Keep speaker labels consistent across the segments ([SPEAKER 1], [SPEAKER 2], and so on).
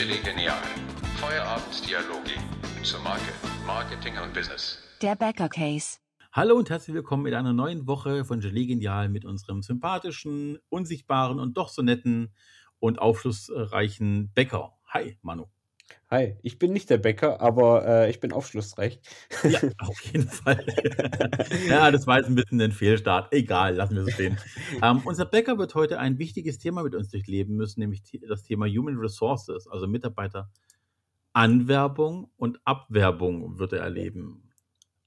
[SPEAKER 1] Chili Genial. Feierabenddialoge zur Marke, Marketing und Business.
[SPEAKER 2] Der Bäcker Case.
[SPEAKER 3] Hallo und herzlich willkommen in einer neuen Woche von Gelee Genial mit unserem sympathischen, unsichtbaren und doch so netten und aufschlussreichen Bäcker. Hi, Manu.
[SPEAKER 4] Hi, ich bin nicht der Bäcker, aber äh, ich bin aufschlussreich.
[SPEAKER 3] Ja, auf jeden Fall. ja, das war jetzt ein bisschen ein Fehlstart. Egal, lassen wir es stehen. Ähm, unser Bäcker wird heute ein wichtiges Thema mit uns durchleben müssen, nämlich das Thema Human Resources, also Mitarbeiteranwerbung und Abwerbung wird er erleben.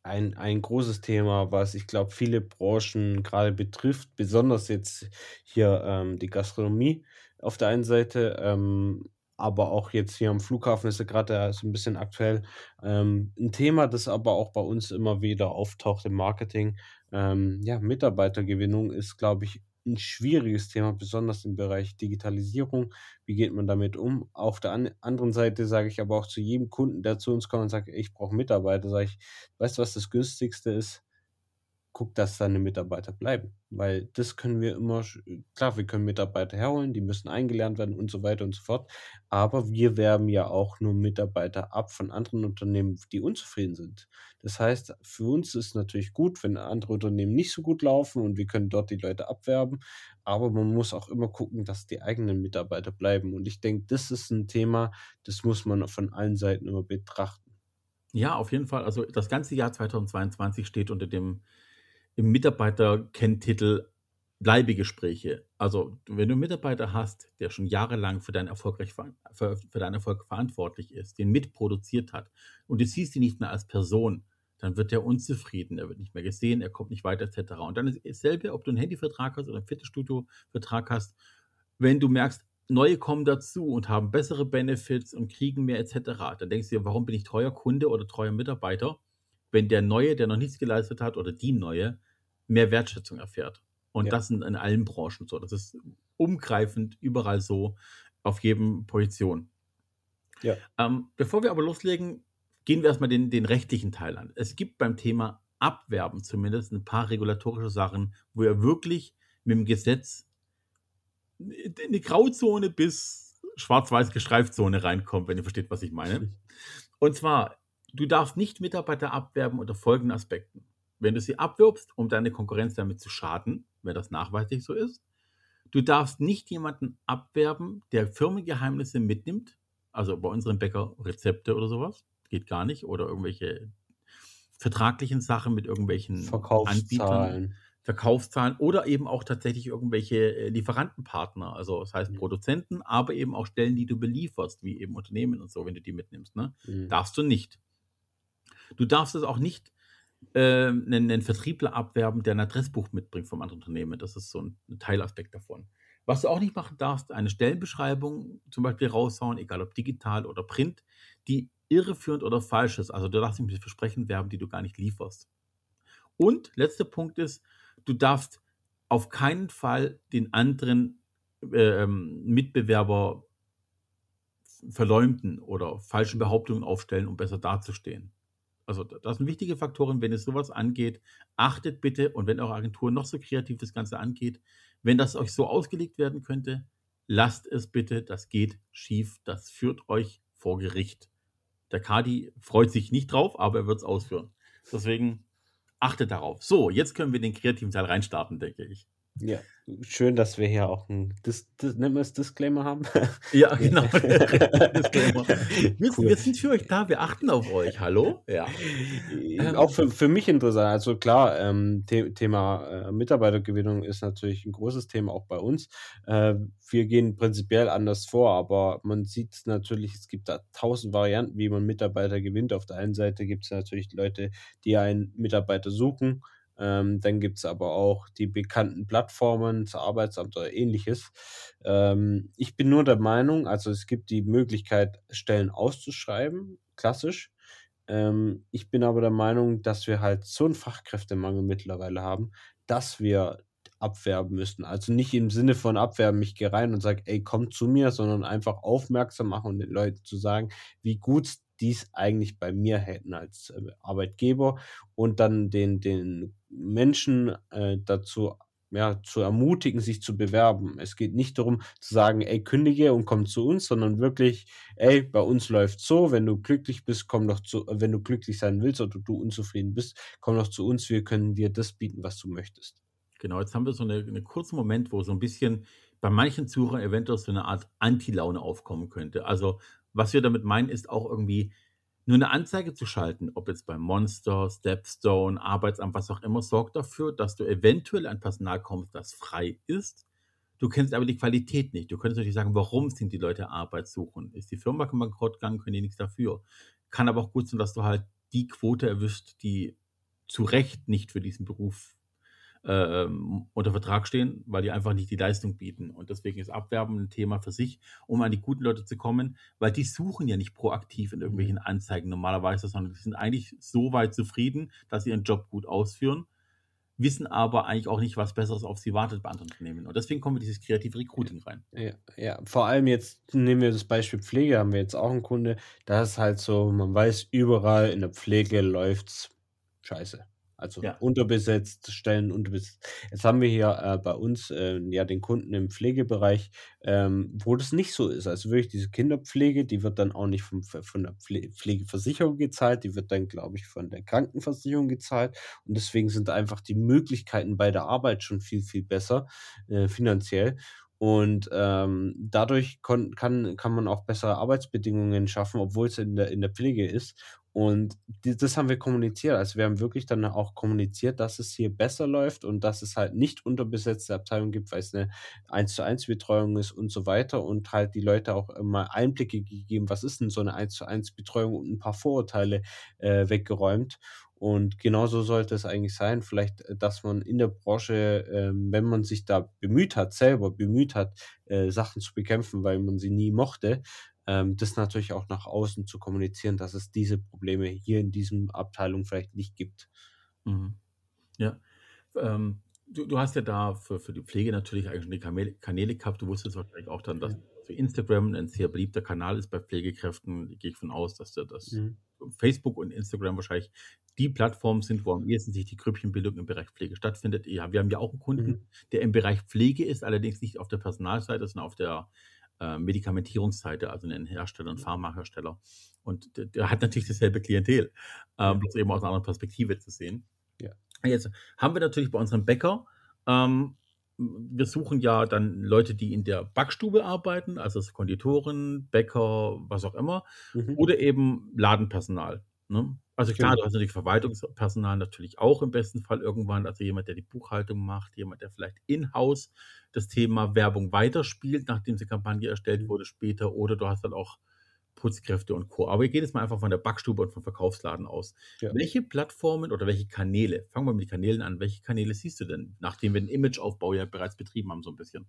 [SPEAKER 4] Ein, ein großes Thema, was ich glaube, viele Branchen gerade betrifft, besonders jetzt hier ähm, die Gastronomie auf der einen Seite, ähm, aber auch jetzt hier am Flughafen ist ja gerade so ein bisschen aktuell. Ähm, ein Thema, das aber auch bei uns immer wieder auftaucht im Marketing. Ähm, ja, Mitarbeitergewinnung ist, glaube ich, ein schwieriges Thema, besonders im Bereich Digitalisierung. Wie geht man damit um? Auf der an anderen Seite sage ich aber auch zu jedem Kunden, der zu uns kommt und sagt, ich brauche Mitarbeiter, sage ich, weißt du, was das günstigste ist? Guck, dass deine Mitarbeiter bleiben. Weil das können wir immer, klar, wir können Mitarbeiter herholen, die müssen eingelernt werden und so weiter und so fort. Aber wir werben ja auch nur Mitarbeiter ab von anderen Unternehmen, die unzufrieden sind. Das heißt, für uns ist natürlich gut, wenn andere Unternehmen nicht so gut laufen und wir können dort die Leute abwerben. Aber man muss auch immer gucken, dass die eigenen Mitarbeiter bleiben. Und ich denke, das ist ein Thema, das muss man von allen Seiten immer betrachten.
[SPEAKER 3] Ja, auf jeden Fall. Also das ganze Jahr 2022 steht unter dem im Mitarbeiterkenntitel Bleibegespräche. Also, wenn du einen Mitarbeiter hast, der schon jahrelang für deinen, erfolgreich, für, für deinen Erfolg verantwortlich ist, den mitproduziert hat und du siehst ihn nicht mehr als Person, dann wird er unzufrieden, er wird nicht mehr gesehen, er kommt nicht weiter, etc. Und dann ist dasselbe, ob du einen Handyvertrag hast oder einen Fitnessstudio-Vertrag hast, wenn du merkst, neue kommen dazu und haben bessere Benefits und kriegen mehr, etc., dann denkst du dir, warum bin ich treuer Kunde oder treuer Mitarbeiter? Wenn der Neue, der noch nichts geleistet hat, oder die Neue, mehr Wertschätzung erfährt. Und ja. das sind in allen Branchen so. Das ist umgreifend überall so, auf jedem Position. Ja. Ähm, bevor wir aber loslegen, gehen wir erstmal den, den rechtlichen Teil an. Es gibt beim Thema Abwerben zumindest ein paar regulatorische Sachen, wo ihr wirklich mit dem Gesetz eine Grauzone bis schwarz-weiß Gestreifzone reinkommt, wenn ihr versteht, was ich meine. Und zwar Du darfst nicht Mitarbeiter abwerben unter folgenden Aspekten. Wenn du sie abwirbst, um deine Konkurrenz damit zu schaden, wenn das nachweislich so ist. Du darfst nicht jemanden abwerben, der Firmengeheimnisse mitnimmt, also bei unseren Bäcker Rezepte oder sowas, geht gar nicht, oder irgendwelche vertraglichen Sachen mit irgendwelchen Anbietern. Verkaufszahlen oder eben auch tatsächlich irgendwelche äh, Lieferantenpartner, also das heißt mhm. Produzenten, aber eben auch Stellen, die du belieferst, wie eben Unternehmen und so, wenn du die mitnimmst. Ne? Mhm. Darfst du nicht. Du darfst es auch nicht äh, einen, einen, Vertriebler abwerben, der ein Adressbuch mitbringt vom anderen Unternehmen. Das ist so ein, ein, Teilaspekt davon. Was du auch nicht machen darfst, eine Stellenbeschreibung zum Beispiel raushauen, egal ob digital oder print, die irreführend oder falsch ist. Also du darfst nicht mit Versprechen werben, die du gar nicht lieferst. Und letzter Punkt ist, du darfst auf keinen Fall den anderen äh, Mitbewerber verleumden oder falsche Behauptungen aufstellen, um besser dazustehen. Also das sind wichtige Faktoren, wenn es sowas angeht. Achtet bitte und wenn eure Agentur noch so kreativ das Ganze angeht, wenn das euch so ausgelegt werden könnte, lasst es bitte, das geht schief, das führt euch vor Gericht. Der Kadi freut sich nicht drauf, aber er wird es ausführen. Deswegen achtet darauf. So, jetzt können wir den kreativen Teil reinstarten, denke ich.
[SPEAKER 4] Ja, schön, dass wir hier auch ein Dis Dis nennt man es Disclaimer haben.
[SPEAKER 3] Ja, genau. Disclaimer. Wir, cool. wir, sind für euch da, wir achten auf euch. Hallo? Ja.
[SPEAKER 4] Ähm, auch für, für mich interessant. Also klar, ähm, The Thema äh, Mitarbeitergewinnung ist natürlich ein großes Thema auch bei uns. Äh, wir gehen prinzipiell anders vor, aber man sieht natürlich, es gibt da tausend Varianten, wie man Mitarbeiter gewinnt. Auf der einen Seite gibt es natürlich Leute, die einen Mitarbeiter suchen ähm, dann gibt es aber auch die bekannten Plattformen, das Arbeitsamt oder ähnliches. Ähm, ich bin nur der Meinung, also es gibt die Möglichkeit, Stellen auszuschreiben, klassisch. Ähm, ich bin aber der Meinung, dass wir halt so einen Fachkräftemangel mittlerweile haben, dass wir abwerben müssen. Also nicht im Sinne von abwerben, ich gehe rein und sage, ey, komm zu mir, sondern einfach aufmerksam machen und den Leuten zu sagen, wie gut dies eigentlich bei mir hätten als äh, Arbeitgeber und dann den, den Menschen äh, dazu ja, zu ermutigen, sich zu bewerben. Es geht nicht darum zu sagen, ey, kündige und komm zu uns, sondern wirklich, ey, bei uns läuft so, wenn du glücklich bist, komm doch zu, wenn du glücklich sein willst oder du unzufrieden bist, komm doch zu uns, wir können dir das bieten, was du möchtest.
[SPEAKER 3] Genau, jetzt haben wir so eine, einen kurzen Moment, wo so ein bisschen bei manchen Zuhörern eventuell so eine Art Anti-Laune aufkommen könnte. Also, was wir damit meinen, ist auch irgendwie nur eine Anzeige zu schalten, ob jetzt bei Monster, Stepstone, Arbeitsamt, was auch immer, sorgt dafür, dass du eventuell an Personal kommst, das frei ist. Du kennst aber die Qualität nicht. Du könntest natürlich sagen, warum sind die Leute Arbeit suchen? Ist die Firma bankrott gegangen, können die nichts dafür. Kann aber auch gut sein, dass du halt die Quote erwischt, die zu Recht nicht für diesen Beruf äh, unter Vertrag stehen, weil die einfach nicht die Leistung bieten. Und deswegen ist Abwerben ein Thema für sich, um an die guten Leute zu kommen, weil die suchen ja nicht proaktiv in irgendwelchen Anzeigen normalerweise, sondern die sind eigentlich so weit zufrieden, dass sie ihren Job gut ausführen, wissen aber eigentlich auch nicht, was Besseres auf sie wartet bei anderen Unternehmen. Und deswegen kommen wir dieses kreative Recruiting rein.
[SPEAKER 4] Ja, ja, vor allem jetzt nehmen wir das Beispiel Pflege, haben wir jetzt auch einen Kunde, da ist halt so, man weiß, überall in der Pflege läuft's scheiße. Also
[SPEAKER 3] Ja.
[SPEAKER 4] unterbesetzt, Stellen unterbesetzt. Jetzt haben wir hier äh, bei uns äh, ja den Kunden im Pflegebereich, ähm, wo das nicht so ist. Also wirklich diese Kinderpflege, die wird dann auch nicht vom, von der Pfle Pflegeversicherung gezahlt, die wird dann, glaube ich, von der Krankenversicherung gezahlt. Und deswegen sind einfach die Möglichkeiten bei der Arbeit schon viel, viel besser äh, finanziell. Und ähm, dadurch kann, kann man auch bessere Arbeitsbedingungen schaffen, obwohl es in der, in der Pflege ist. Und die, das haben wir kommuniziert. Also wir haben wirklich dann auch kommuniziert, dass es hier besser läuft und dass es halt nicht unterbesetzte Abteilungen gibt, weil es eine 1 zu 1 Betreuung ist und so weiter und halt die Leute auch mal Einblicke gegeben, was ist denn so eine 1 zu 1 Betreuung und ein paar Vorurteile äh, weggeräumt. Und genauso sollte es eigentlich sein. Vielleicht, äh, dass man in der Branche, ähm, wenn man sich da bemüht hat, selber bemüht hat, äh, Sachen zu bekämpfen, weil man sie nie mochte, ähm, das natürlich auch nach außen zu kommunizieren, dass es diese Probleme hier in diesem Abteilung vielleicht nicht gibt.
[SPEAKER 3] Mhm. Ja. Ähm, du, du hast ja da für, für die Pflege natürlich eigentlich schon die Kanäle gehabt. Du wusstest wahrscheinlich auch dann, dass
[SPEAKER 4] Ja.
[SPEAKER 3] für Instagram ein sehr beliebter Kanal ist bei Pflegekräften. Gehe ich von aus, dass der das
[SPEAKER 4] Mhm.
[SPEAKER 3] Facebook und Instagram wahrscheinlich die Plattformen sind, wo am ehesten sich die Grüppchenbildung im Bereich Pflege stattfindet. Ja, wir haben ja auch einen Kunden,
[SPEAKER 4] Mhm.
[SPEAKER 3] der im Bereich Pflege ist, allerdings nicht auf der Personalseite, sondern auf der äh, Medikamentierungsseite, also einen Hersteller, einen Pharmahersteller. Und der, der hat natürlich dasselbe Klientel, ähm, bloß eben aus einer anderen Perspektive zu sehen.
[SPEAKER 4] Ja.
[SPEAKER 3] Jetzt haben wir natürlich bei unserem Bäcker, ähm, wir suchen ja dann Leute, die in der Backstube arbeiten, also Konditoren, Bäcker, was auch immer,
[SPEAKER 4] Mhm.
[SPEAKER 3] oder eben Ladenpersonal. Ne? Also klar, du hast natürlich Verwaltungspersonal natürlich auch im besten Fall irgendwann, also jemand, der die Buchhaltung macht, jemand, der vielleicht in-house das Thema Werbung weiterspielt, nachdem die Kampagne erstellt
[SPEAKER 4] Mhm.
[SPEAKER 3] wurde später, oder du hast dann auch Putzkräfte und Co. Aber wir gehen jetzt mal einfach von der Backstube und vom Verkaufsladen aus.
[SPEAKER 4] Ja.
[SPEAKER 3] Welche Plattformen oder welche Kanäle, fangen wir mit den Kanälen an, welche Kanäle siehst du denn, nachdem wir den Imageaufbau ja bereits betrieben haben, so ein bisschen?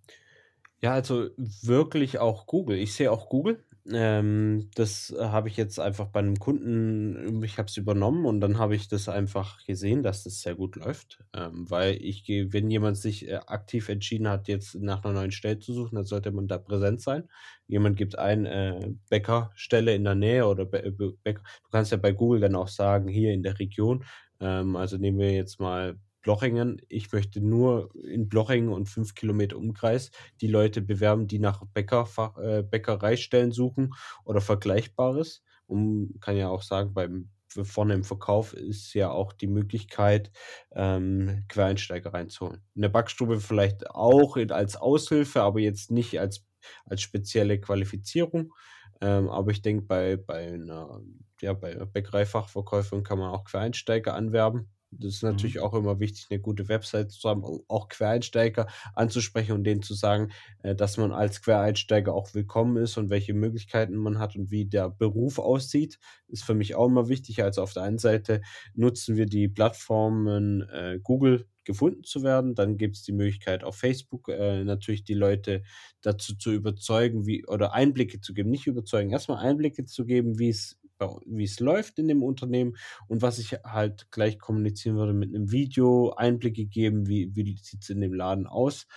[SPEAKER 4] Ja, also wirklich auch Google. Ich sehe auch Google. Ähm, das äh, habe ich jetzt einfach bei einem Kunden, ich habe es übernommen und dann habe ich das einfach gesehen, dass das sehr gut läuft. Ähm, weil ich gehe, wenn jemand sich äh, aktiv entschieden hat, jetzt nach einer neuen Stelle zu suchen, dann sollte man da präsent sein. Jemand gibt ein äh, Bäckerstelle in der Nähe oder Bä Bä- Bäcker. Du kannst ja bei Google dann auch sagen, hier in der Region. Ähm, also nehmen wir jetzt mal Blochingen. Ich möchte nur in Blochingen und fünf Kilometer Umkreis die Leute bewerben, die nach Bäckerfach, äh, Bäckereistellen suchen oder Vergleichbares. Und kann ja auch sagen, beim vorne im Verkauf ist ja auch die Möglichkeit, ähm, Quereinsteiger reinzuholen. In der Backstube vielleicht auch als Aushilfe, aber jetzt nicht als, als spezielle Qualifizierung. Ähm, aber ich denke, bei, bei einer ja, bei Bäckereifachverkäuferin kann man auch Quereinsteiger anwerben. Das ist natürlich auch immer wichtig, eine gute Website zu haben, auch Quereinsteiger anzusprechen und denen zu sagen, äh, dass man als Quereinsteiger auch willkommen ist und welche Möglichkeiten man hat und wie der Beruf aussieht, ist für mich auch immer wichtig. Also auf der einen Seite nutzen wir die Plattformen äh, Google gefunden zu werden. Dann gibt es die Möglichkeit auf Facebook äh, natürlich die Leute dazu zu überzeugen, wie oder Einblicke zu geben, nicht überzeugen, erstmal Einblicke zu geben, wie es wie es läuft in dem Unternehmen und was ich halt gleich kommunizieren würde mit einem Video, Einblicke geben, wie, wie sieht es in dem Laden aus,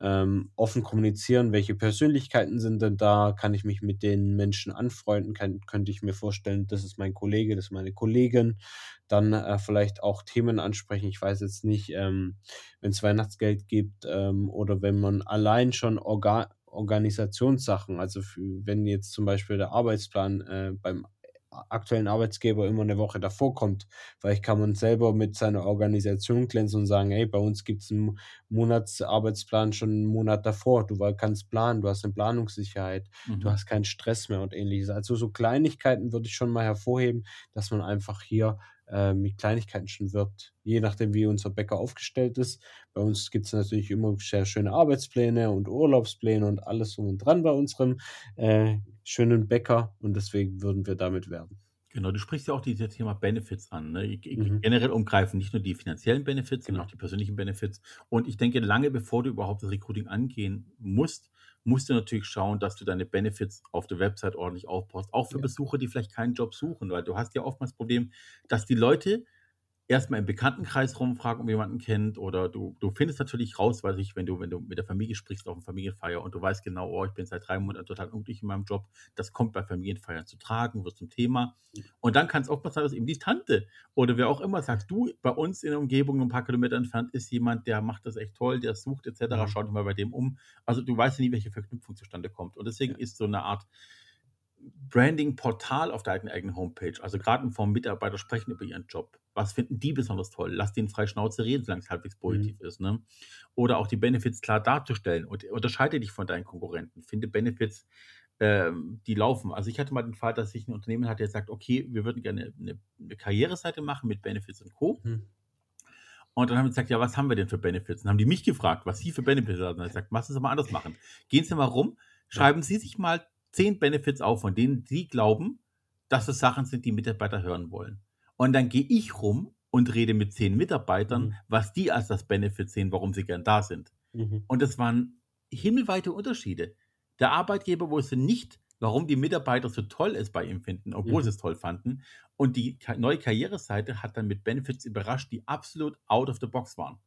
[SPEAKER 4] ähm, offen kommunizieren, welche Persönlichkeiten sind denn da, kann ich mich mit den Menschen anfreunden, kann, könnte ich mir vorstellen, das ist mein Kollege, das ist meine Kollegin, dann äh, vielleicht auch Themen ansprechen, ich weiß jetzt nicht, ähm, wenn es Weihnachtsgeld gibt ähm, oder wenn man allein schon Organ Organisationssachen. Also für, wenn jetzt zum Beispiel der Arbeitsplan äh, beim aktuellen Arbeitsgeber immer eine Woche davor kommt. Vielleicht kann man selber mit seiner Organisation glänzen und sagen, hey, bei uns gibt es einen Monatsarbeitsplan schon einen Monat davor. Du kannst planen, du hast eine Planungssicherheit, mhm. du hast keinen Stress mehr und ähnliches. Also so Kleinigkeiten würde ich schon mal hervorheben, dass man einfach hier äh, mit Kleinigkeiten schon wirbt, je nachdem, wie unser Bäcker aufgestellt ist. Bei uns gibt es natürlich immer sehr schöne Arbeitspläne und Urlaubspläne und alles um und dran bei unserem äh, schönen Bäcker und deswegen würden wir damit werben.
[SPEAKER 3] Genau, du sprichst ja auch dieses Thema Benefits an. Ne? Mhm. Generell umgreifen nicht nur die finanziellen Benefits, genau. sondern auch die persönlichen Benefits. Und ich denke, lange bevor du überhaupt das Recruiting angehen musst, musst du natürlich schauen, dass du deine Benefits auf der Website ordentlich aufbaust. Auch für ja. Besucher, die vielleicht keinen Job suchen, weil du hast ja oftmals das Problem, dass die Leute erstmal im Bekanntenkreis rumfragen, ob jemanden kennt, oder du, du findest natürlich raus, weiß ich, wenn du, wenn du mit der Familie sprichst auf einer Familienfeier und du weißt genau, oh, ich bin seit drei Monaten total unglücklich in meinem Job, das kommt bei Familienfeiern zu tragen, wird zum Thema. Und dann kann es auch passieren, dass eben die Tante oder wer auch immer sagt, du, bei uns in der Umgebung ein paar Kilometer entfernt ist jemand, der macht das echt toll, der sucht etc., schau dich mal bei dem um. Also du weißt ja nie, welche Verknüpfung zustande kommt. Und deswegen ist so eine Art Branding-Portal auf der eigenen Homepage, also gerade in Form Mitarbeiter sprechen über ihren Job. Was finden die besonders toll? Lass den frei Schnauze reden, solange es halbwegs positiv mhm. ist. Ne? Oder auch die Benefits klar darzustellen und unterscheide dich von deinen Konkurrenten. Finde Benefits, ähm, die laufen. Also ich hatte mal den Fall, dass ich ein Unternehmen hatte, der sagt, okay, wir würden gerne eine, eine Karriereseite machen mit Benefits und Co. Mhm. Und dann haben wir gesagt, ja, was haben wir denn für Benefits? Und dann haben die mich gefragt, was sie für Benefits haben. Und dann habe ich gesagt, lass uns mal anders machen. Gehen Sie mal rum, schreiben. Sie sich mal zehn Benefits auf, von denen Sie glauben, dass es Sachen sind, die Mitarbeiter hören wollen. Und dann gehe ich rum und rede mit zehn Mitarbeitern, mhm. was die als das Benefit sehen, warum sie gern da sind. Mhm. Und das waren himmelweite Unterschiede. Der Arbeitgeber wusste nicht, warum die Mitarbeiter so toll es bei ihm finden, obwohl mhm. sie es toll fanden. Und die neue Karriereseite hat dann mit Benefits überrascht, die absolut out of the box waren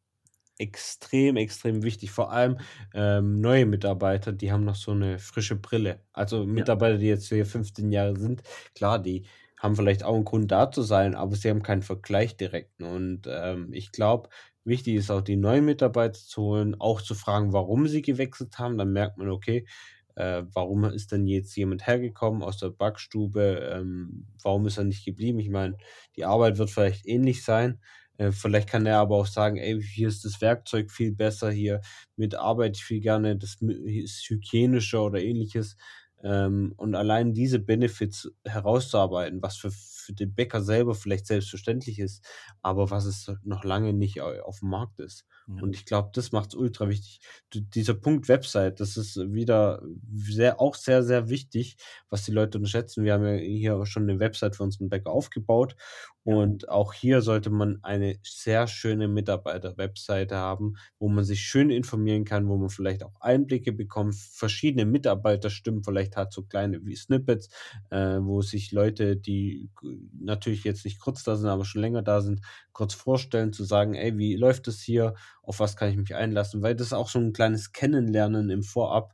[SPEAKER 4] extrem, extrem wichtig. Vor allem ähm, neue Mitarbeiter, die haben noch so eine frische Brille. Also Mitarbeiter, die jetzt hier 15 Jahre sind, klar, die haben vielleicht auch einen Grund da zu sein, aber sie haben keinen Vergleich direkt. Und ähm, ich glaube, wichtig ist auch die neuen Mitarbeiter zu holen, auch zu fragen, warum sie gewechselt haben. Dann merkt man, okay, äh, warum ist denn jetzt jemand hergekommen aus der Backstube? Ähm, warum ist er nicht geblieben? Ich meine, die Arbeit wird vielleicht ähnlich sein, äh, vielleicht kann er aber auch sagen, ey, hier ist das Werkzeug viel besser, hier mit arbeite ich viel gerne, das ist hygienischer oder ähnliches. Ähm, und allein diese Benefits herauszuarbeiten, was für, für den Bäcker selber vielleicht selbstverständlich ist, aber was es noch lange nicht auf dem Markt ist. Ja. Und ich glaube, das macht es ultra wichtig. dieser Punkt Website, das ist wieder sehr, auch sehr, sehr wichtig, was die Leute unterschätzen. Wir haben ja hier schon eine Website für unseren Bäcker aufgebaut und auch hier sollte man eine sehr schöne Mitarbeiter-Webseite haben, wo man sich schön informieren kann, wo man vielleicht auch Einblicke bekommt, verschiedene Mitarbeiterstimmen vielleicht hat, so kleine wie Snippets, äh, wo sich Leute, die natürlich jetzt nicht kurz da sind, aber schon länger da sind, kurz vorstellen, zu sagen, ey, wie läuft es hier, auf was kann ich mich einlassen, weil das ist auch so ein kleines Kennenlernen im Vorab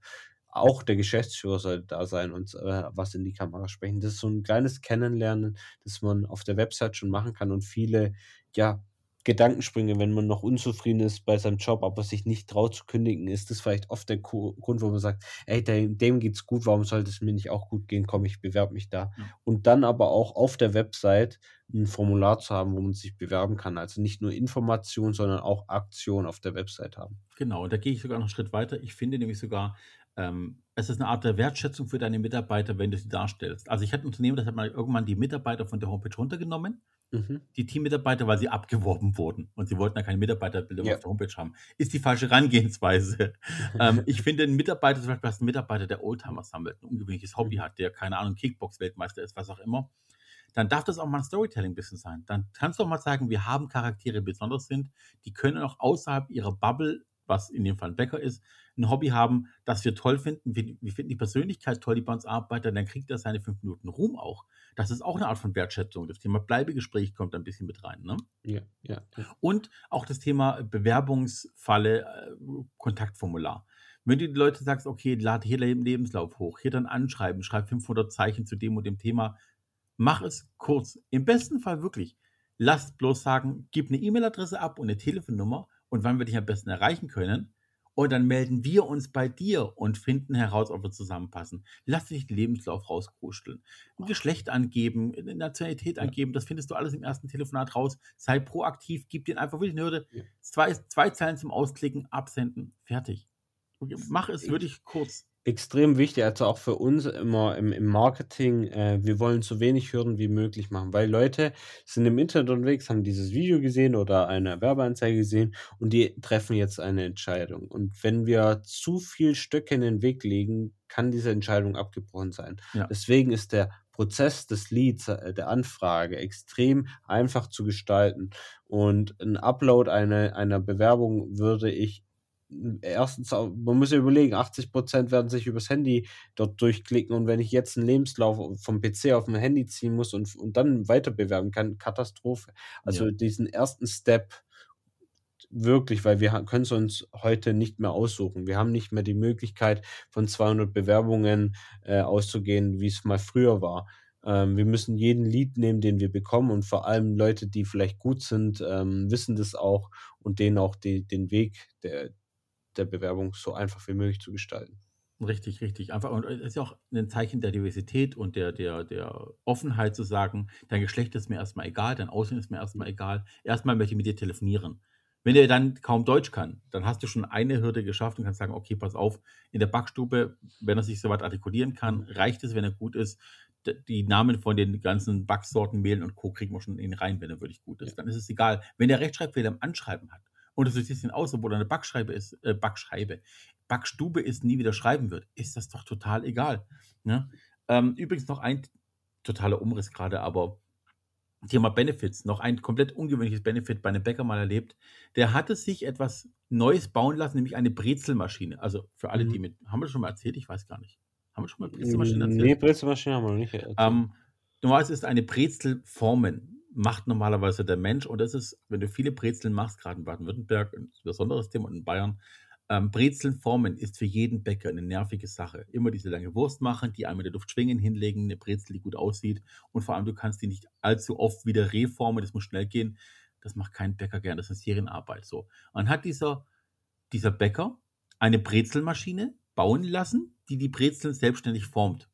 [SPEAKER 4] auch der Geschäftsführer sollte da sein und äh, was in die Kamera sprechen. Das ist so ein kleines Kennenlernen, das man auf der Website schon machen kann und viele, ja, Gedankensprünge, wenn man noch unzufrieden ist bei seinem Job, aber sich nicht traut zu kündigen, ist das vielleicht oft der Grund, wo man sagt, ey, dem, dem geht's gut, warum sollte es mir nicht auch gut gehen? Komm, ich bewerbe mich da. Ja. Und dann aber auch auf der Website ein Formular zu haben, wo man sich bewerben kann. Also nicht nur Information, sondern auch Aktion auf der Website haben.
[SPEAKER 3] Genau, da gehe ich sogar noch einen Schritt weiter. Ich finde nämlich sogar, ähm, es ist eine Art der Wertschätzung für deine Mitarbeiter, wenn du sie darstellst. Also ich hatte ein Unternehmen, das hat mal irgendwann die Mitarbeiter von der Homepage runtergenommen, mhm. die Teammitarbeiter, weil sie abgeworben wurden und sie wollten ja keine Mitarbeiterbilder ja. auf der Homepage haben. Ist die falsche Herangehensweise. ähm, ich finde, ein Mitarbeiter, zum Beispiel ein Mitarbeiter, der Oldtimer sammelt, ein ungewöhnliches Hobby mhm. hat, der, keine Ahnung, Kickbox-Weltmeister ist, was auch immer, dann darf das auch mal ein Storytelling ein bisschen sein. Dann kannst du auch mal sagen, wir haben Charaktere, die besonders sind, die können auch außerhalb ihrer Bubble was in dem Fall ein Bäcker ist, ein Hobby haben, das wir toll finden. Wir, wir finden die Persönlichkeit toll, die bei uns arbeitet, dann kriegt er seine fünf Minuten Ruhm auch. Das ist auch eine Art von Wertschätzung. Das Thema Bleibegespräch kommt ein bisschen mit rein. Ne?
[SPEAKER 4] Ja, ja, ja.
[SPEAKER 3] Und auch das Thema Bewerbungsfalle, äh, Kontaktformular. Wenn du die Leute sagst, okay, lade hier den Lebenslauf hoch, hier dann anschreiben, schreib 500 Zeichen zu dem und dem Thema, mach es kurz. Im besten Fall wirklich. Lass bloß sagen, gib eine E-Mail-Adresse ab und eine Telefonnummer und wann wir dich am besten erreichen können. Und dann melden wir uns bei dir und finden heraus, ob wir zusammenpassen. Lass dich den Lebenslauf rauskuscheln. Ein Geschlecht angeben, eine Nationalität
[SPEAKER 4] Ja.
[SPEAKER 3] angeben, das findest du alles im ersten Telefonat raus. Sei proaktiv, gib dir einfach wirklich eine Hürde.
[SPEAKER 4] Ja.
[SPEAKER 3] Zwei, zwei Zeilen zum Ausklicken, absenden, fertig. Okay, Mach es wirklich kurz.
[SPEAKER 4] Extrem wichtig, also auch für uns immer im, im Marketing, äh, wir wollen so wenig Hürden wie möglich machen, weil Leute sind im Internet unterwegs, haben dieses Video gesehen oder eine Werbeanzeige gesehen und die treffen jetzt eine Entscheidung. Und wenn wir zu viel Stöcke in den Weg legen, kann diese Entscheidung abgebrochen sein.
[SPEAKER 3] Ja.
[SPEAKER 4] Deswegen ist der Prozess des Leads, äh, der Anfrage extrem einfach zu gestalten. Und ein Upload einer, einer Bewerbung würde ich erstens, man muss ja überlegen, 80 Prozent werden sich übers Handy dort durchklicken und wenn ich jetzt einen Lebenslauf vom PC auf mein Handy ziehen muss und, und dann weiter bewerben kann, Katastrophe. Also
[SPEAKER 3] Ja.
[SPEAKER 4] diesen ersten Step wirklich, weil wir können es uns heute nicht mehr aussuchen. Wir haben nicht mehr die Möglichkeit, von 200 Bewerbungen äh, auszugehen, wie es mal früher war. Ähm, wir müssen jeden Lead nehmen, den wir bekommen und vor allem Leute, die vielleicht gut sind, ähm, wissen das auch und denen auch die, den Weg der, der Bewerbung so einfach wie möglich zu gestalten.
[SPEAKER 3] Richtig, richtig. Einfach, und es ist ja auch ein Zeichen der Diversität und der, der, der Offenheit zu sagen, dein Geschlecht ist mir erstmal egal, dein Aussehen ist mir erstmal egal. Erstmal möchte ich mit dir telefonieren. Wenn der dann kaum Deutsch kann, dann hast du schon eine Hürde geschafft und kannst sagen, okay, pass auf, in der Backstube, wenn er sich soweit artikulieren kann, reicht es, wenn er gut ist. Die Namen von den ganzen Backsorten, Mehlen und Co. kriegen wir schon in ihn rein, wenn er wirklich gut ist. Dann ist es egal. Wenn der Rechtschreibfehler im Anschreiben hat und es sieht ein aus, obwohl er eine Backschreibe ist, äh, Backschreibe, Backstube ist, nie wieder schreiben wird, ist das doch total egal. Ne? Ähm, übrigens noch ein totaler Umriss gerade, aber Thema Benefits, noch ein komplett ungewöhnliches Benefit bei einem Bäcker mal erlebt. Der hatte sich etwas Neues bauen lassen, nämlich eine Brezelmaschine. Also für alle, die
[SPEAKER 4] Mhm.
[SPEAKER 3] mit, haben wir das schon mal erzählt? Ich weiß gar nicht. Haben wir schon mal Brezelmaschine erzählt?
[SPEAKER 4] Nee, Brezelmaschine haben wir noch nicht erzählt.
[SPEAKER 3] Ähm, normalerweise ist eine Brezel formen, macht normalerweise der Mensch. Und das ist, wenn du viele Brezeln machst, gerade in Baden-Württemberg, ein besonderes Thema und in Bayern, ähm, Brezeln formen ist für jeden Bäcker eine nervige Sache. Immer diese lange Wurst machen, die einmal in der Luft schwingen, hinlegen, eine Brezel, die gut aussieht. Und vor allem, du kannst die nicht allzu oft wieder reformen, das muss schnell gehen. Das macht kein Bäcker gern, das ist Serienarbeit. So. Und hat dieser, dieser Bäcker eine Brezelmaschine bauen lassen, die die Brezeln selbstständig formt.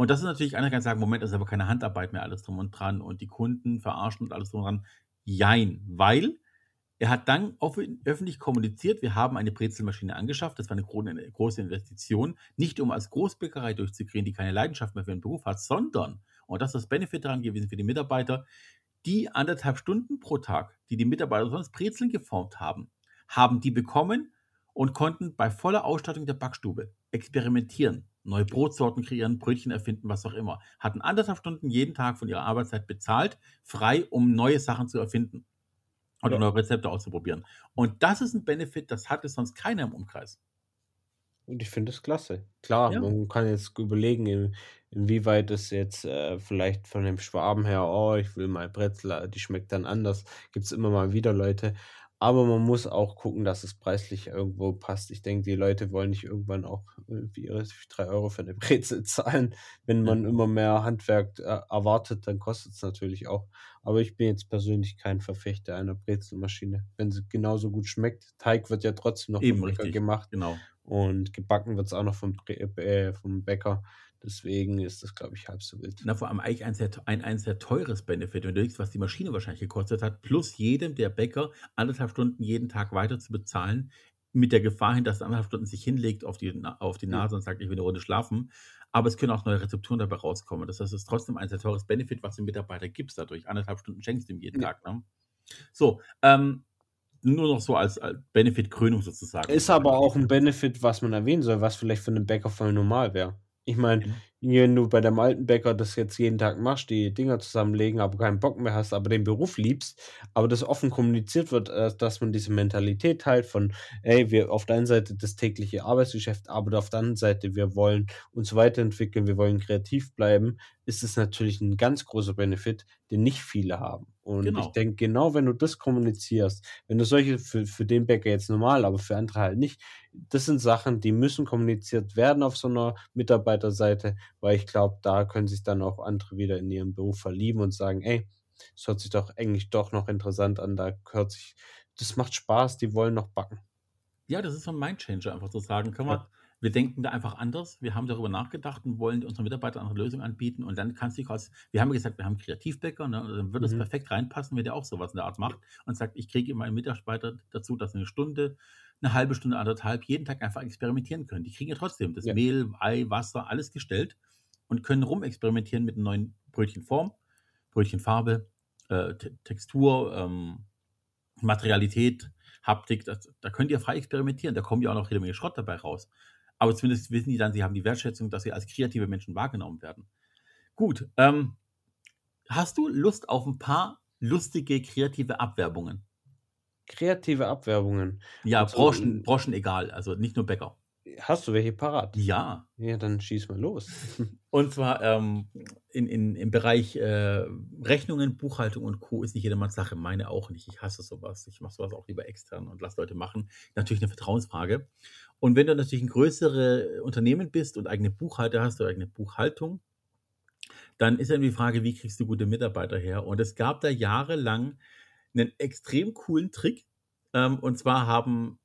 [SPEAKER 3] Und das ist natürlich, einer kann sagen, Moment, das ist aber keine Handarbeit mehr, alles drum und dran und die Kunden verarschen und alles drum und dran. Jein, weil er hat dann offen- öffentlich kommuniziert, wir haben eine Brezelmaschine angeschafft, das war eine gro- eine große Investition, nicht um als Großbäckerei durchzukriegen, die keine Leidenschaft mehr für den Beruf hat, sondern, und das ist das Benefit daran gewesen für die Mitarbeiter, die anderthalb Stunden pro Tag, die die Mitarbeiter sonst Brezeln geformt haben, haben die bekommen und konnten bei voller Ausstattung der Backstube experimentieren, neue Brotsorten kreieren, Brötchen erfinden, was auch immer. Hatten anderthalb Stunden jeden Tag von ihrer Arbeitszeit bezahlt, frei, um neue Sachen zu erfinden und
[SPEAKER 4] Ja.
[SPEAKER 3] neue Rezepte auszuprobieren. Und das ist ein Benefit, das hatte sonst keiner im Umkreis.
[SPEAKER 4] Und ich finde es klasse. Klar,
[SPEAKER 3] Ja.
[SPEAKER 4] man kann jetzt überlegen, in, inwieweit es jetzt äh, vielleicht von dem Schwaben her, oh, ich will mal Brezel, die schmeckt dann anders. Gibt es immer mal wieder Leute. Aber man muss auch gucken, dass es preislich irgendwo passt. Ich denke, die Leute wollen nicht irgendwann auch irgendwie ihre drei Euro für eine Brezel zahlen. Wenn man immer mehr Handwerk äh, erwartet, dann kostet es natürlich auch. Aber ich bin jetzt persönlich kein Verfechter einer Brezelmaschine. Wenn sie genauso gut schmeckt, Teig wird ja trotzdem noch
[SPEAKER 3] Eben
[SPEAKER 4] vom Bäcker
[SPEAKER 3] richtig,
[SPEAKER 4] gemacht.
[SPEAKER 3] genau.
[SPEAKER 4] Und gebacken wird es auch noch vom, äh, vom Bäcker. Deswegen ist das, glaube ich, halb so wild.
[SPEAKER 3] Na, vor allem eigentlich ein sehr, ein, ein sehr teures Benefit, wenn du denkst, was die Maschine wahrscheinlich gekostet hat, plus jedem der Bäcker anderthalb Stunden jeden Tag weiter zu bezahlen, mit der Gefahr hin, dass er anderthalb Stunden sich hinlegt auf die, auf die. Nase und sagt, ich will eine Runde schlafen. Aber es können auch neue Rezepturen dabei rauskommen. Das heißt, es ist trotzdem ein sehr teures Benefit, was dem Mitarbeiter gibst dadurch. Anderthalb Stunden schenkst du ihm jeden
[SPEAKER 4] Ja.
[SPEAKER 3] Tag. Ne? So, ähm, nur noch so als, als Benefit-Krönung sozusagen.
[SPEAKER 4] Ist aber auch ein Benefit, was man erwähnen soll, was vielleicht für einen Bäcker voll normal wäre. Ich meine,
[SPEAKER 3] Genau.
[SPEAKER 4] wenn du bei deinem alten Bäcker das jetzt jeden Tag machst, die Dinger zusammenlegen, aber keinen Bock mehr hast, aber den Beruf liebst, aber das offen kommuniziert wird, äh, dass man diese Mentalität teilt von, ey, wir auf der einen Seite das tägliche Arbeitsgeschäft, aber auf der anderen Seite, wir wollen uns weiterentwickeln, wir wollen kreativ bleiben, ist es natürlich ein ganz großer Benefit, den nicht viele haben. Und ich
[SPEAKER 3] Genau.
[SPEAKER 4] denke, genau wenn du das kommunizierst, wenn du solche für, für den Bäcker jetzt normal, aber für andere halt nicht, das sind Sachen, die müssen kommuniziert werden auf so einer Mitarbeiterseite, weil ich glaube, da können sich dann auch andere wieder in ihren Beruf verlieben und sagen, ey, es hört sich doch eigentlich doch noch interessant an, da hört sich, das macht Spaß, die wollen noch backen.
[SPEAKER 3] Ja, das ist so ein Mindchanger, einfach zu sagen, können wir,
[SPEAKER 4] Ja.
[SPEAKER 3] Wir denken da einfach anders, wir haben darüber nachgedacht und wollen unseren Mitarbeitern andere Lösungen anbieten und dann kannst du dich als, wir haben ja gesagt, wir haben Kreativbäcker, ne, dann würde es
[SPEAKER 4] Mhm.
[SPEAKER 3] perfekt reinpassen, wenn der auch sowas in der Art macht und sagt, ich kriege meinen Mitarbeiter dazu, dass eine Stunde, eine halbe Stunde, anderthalb, jeden Tag einfach experimentieren können. Die kriegen ja trotzdem das
[SPEAKER 4] Ja.
[SPEAKER 3] Mehl, Ei, Wasser, alles gestellt und können rumexperimentieren mit einer neuen Brötchenform, Brötchenfarbe, äh, Te- Textur, ähm, Materialität, Haptik, das, da könnt ihr frei experimentieren. Da kommt ja auch noch jede Menge Schrott dabei raus. Aber zumindest wissen die dann, sie haben die Wertschätzung, dass sie als kreative Menschen wahrgenommen werden. Gut, ähm, hast du Lust auf ein paar lustige, kreative Abwerbungen?
[SPEAKER 4] Kreative Abwerbungen.
[SPEAKER 3] Ja,
[SPEAKER 4] Also,
[SPEAKER 3] Branchen, Branchen egal, also nicht nur Bäcker.
[SPEAKER 4] Hast du welche parat?
[SPEAKER 3] Ja,
[SPEAKER 4] Ja, dann schieß mal los.
[SPEAKER 3] und zwar ähm, in, in, im Bereich äh, Rechnungen, Buchhaltung und Co. ist nicht jedermanns Sache, meine auch nicht. Ich hasse sowas. Ich mache sowas auch lieber extern und lasse Leute machen. Natürlich eine Vertrauensfrage. Und wenn du natürlich ein größere Unternehmen bist und eigene Buchhalter hast oder eigene Buchhaltung, dann ist dann die Frage, wie kriegst du gute Mitarbeiter her? Und es gab da jahrelang einen extrem coolen Trick. Ähm, und zwar haben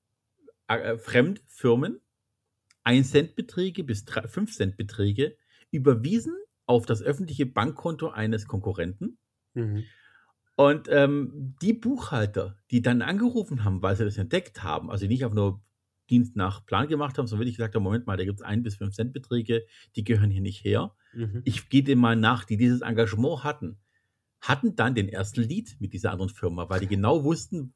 [SPEAKER 3] äh, Fremdfirmen 1 Cent Beträge bis 3, 5 Cent Beträge überwiesen auf das öffentliche Bankkonto eines Konkurrenten.
[SPEAKER 4] Mhm.
[SPEAKER 3] Und ähm, die Buchhalter, die dann angerufen haben, weil sie das entdeckt haben, also nicht auf nur Dienst nach Plan gemacht haben, sondern wirklich gesagt haben, Moment mal, da gibt es 1 bis 5 Cent Beträge, die gehören hier nicht her.
[SPEAKER 4] Mhm.
[SPEAKER 3] Ich gehe dem mal nach, die dieses Engagement hatten, hatten dann den ersten Lied mit dieser anderen Firma, weil die genau wussten,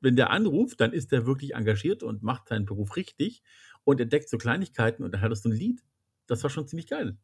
[SPEAKER 3] wenn der anruft, dann ist der wirklich engagiert und macht seinen Beruf richtig und entdeckt so Kleinigkeiten und dann hattest du ein Lied. Das war schon ziemlich geil.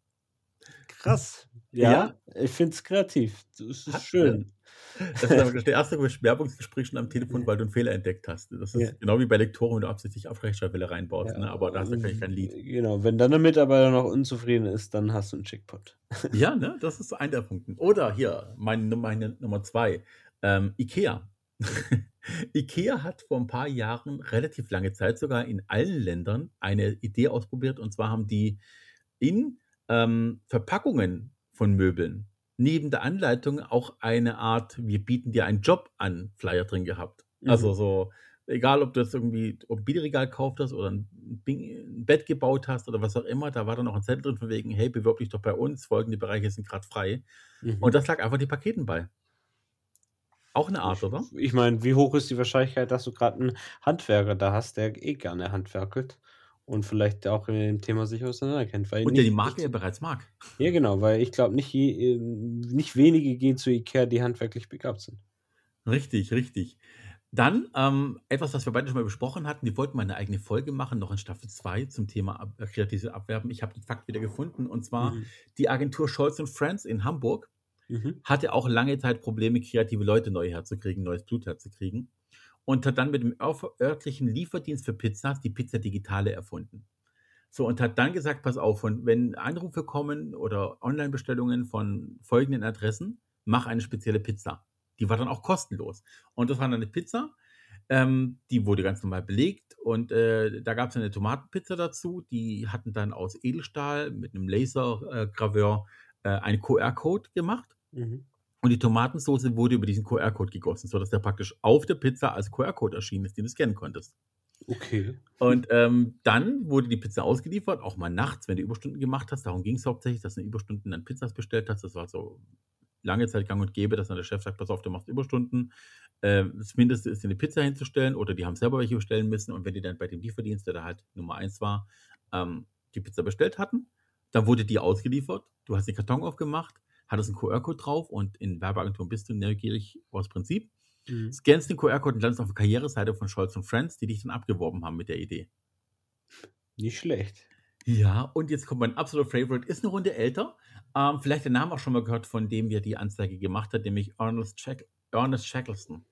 [SPEAKER 4] Krass. Ja,
[SPEAKER 3] Ja.
[SPEAKER 4] ich finde es kreativ. Das ist
[SPEAKER 3] Hat-
[SPEAKER 4] schön.
[SPEAKER 3] Das ist das erste Werbungsgespräch schon am Telefon, weil du einen Fehler entdeckt hast. Das ist
[SPEAKER 4] Ja.
[SPEAKER 3] genau wie bei Lektoren, wenn du absichtlich auf Rechtschreibwelle reinbaust.
[SPEAKER 4] Ja,
[SPEAKER 3] Ne? Aber da hast du vielleicht kein Lied.
[SPEAKER 4] Genau, wenn dann der Mitarbeiter noch unzufrieden ist, dann hast du einen Chickpot.
[SPEAKER 3] Ja, ne? das ist so einer der Punkte. Oder hier, meine, meine Nummer zwei, ähm, Ikea. Ikea hat vor ein paar Jahren, relativ lange Zeit sogar in allen Ländern, eine Idee ausprobiert. Und zwar haben die in ähm, Verpackungen von Möbeln neben der Anleitung auch eine Art, wir bieten dir einen Job an, Flyer drin gehabt.
[SPEAKER 4] Mhm.
[SPEAKER 3] Also so, egal ob du jetzt irgendwie ob ein Bilderregal gekauft hast oder ein, ein Bett gebaut hast oder was auch immer, da war dann noch ein Zettel drin von wegen, hey, bewirb dich doch bei uns, folgende Bereiche sind gerade frei.
[SPEAKER 4] Mhm.
[SPEAKER 3] Und das lag einfach die Paketen bei. Auch eine Art, oder?
[SPEAKER 4] Ich meine, wie hoch ist die Wahrscheinlichkeit, dass du gerade einen Handwerker da hast, der eh gerne handwerkelt und vielleicht auch in dem Thema sich auseinanderkennt? Weil
[SPEAKER 3] Und der die Marke ja bereits mag.
[SPEAKER 4] Ja, genau, weil ich glaube, nicht, je- äh, nicht wenige gehen zu Ikea, die handwerklich begabt sind.
[SPEAKER 3] Richtig, richtig. Dann ähm, etwas, was wir beide schon mal besprochen hatten. Wir wollten mal eine eigene Folge machen, noch in Staffel 2 zum Thema Ab äh, kreatives Abwerben. Ich habe den Fakt wieder gefunden. Und zwar
[SPEAKER 4] Mhm.
[SPEAKER 3] die Agentur Scholz Friends in Hamburg
[SPEAKER 4] Mhm.
[SPEAKER 3] hatte auch lange Zeit Probleme, kreative Leute neu herzukriegen, neues Blut herzukriegen. Und hat dann mit dem örtlichen Lieferdienst für Pizzas die Pizza Digitale erfunden. So, und hat dann gesagt, pass auf, wenn Anrufe kommen oder Online-Bestellungen von folgenden Adressen, mach eine spezielle Pizza. Die war dann auch kostenlos. Und das war dann eine Pizza, ähm, die wurde ganz normal belegt und äh, da gab es eine Tomatenpizza dazu. Die hatten dann aus Edelstahl mit einem Lasergraveur äh, einen QR-Code gemacht.
[SPEAKER 4] Mhm.
[SPEAKER 3] Und die Tomatensauce wurde über diesen QR-Code gegossen, sodass der praktisch auf der Pizza als QR-Code erschienen ist, den du scannen konntest.
[SPEAKER 4] Okay.
[SPEAKER 3] Und ähm, dann wurde die Pizza ausgeliefert, auch mal nachts, wenn du Überstunden gemacht hast. Darum ging es hauptsächlich, dass du in Überstunden dann Pizzas bestellt hast. Das war so lange Zeit gang und gäbe, dass dann der Chef sagt, pass auf, du machst Überstunden. Ähm, das Mindeste ist, dir eine Pizza hinzustellen oder die haben selber welche bestellen müssen. Und wenn die dann bei dem Lieferdienst, der da halt Nummer eins war, ähm, die Pizza bestellt hatten, dann wurde die ausgeliefert. Du hast den Karton aufgemacht, hattest einen QR-Code drauf und in Werbeagenturen bist du neugierig aus Prinzip.
[SPEAKER 4] Mhm.
[SPEAKER 3] Scannst den QR-Code und landest auf der Karriereseite von Scholz Friends, die dich dann abgeworben haben mit der Idee.
[SPEAKER 4] Nicht schlecht.
[SPEAKER 3] Ja, und jetzt kommt mein absoluter Favorite, ist eine Runde älter. Ähm, vielleicht den Namen auch schon mal gehört, von dem wir die Anzeige gemacht hat, nämlich Ernest, Shack Ernest Shackleton.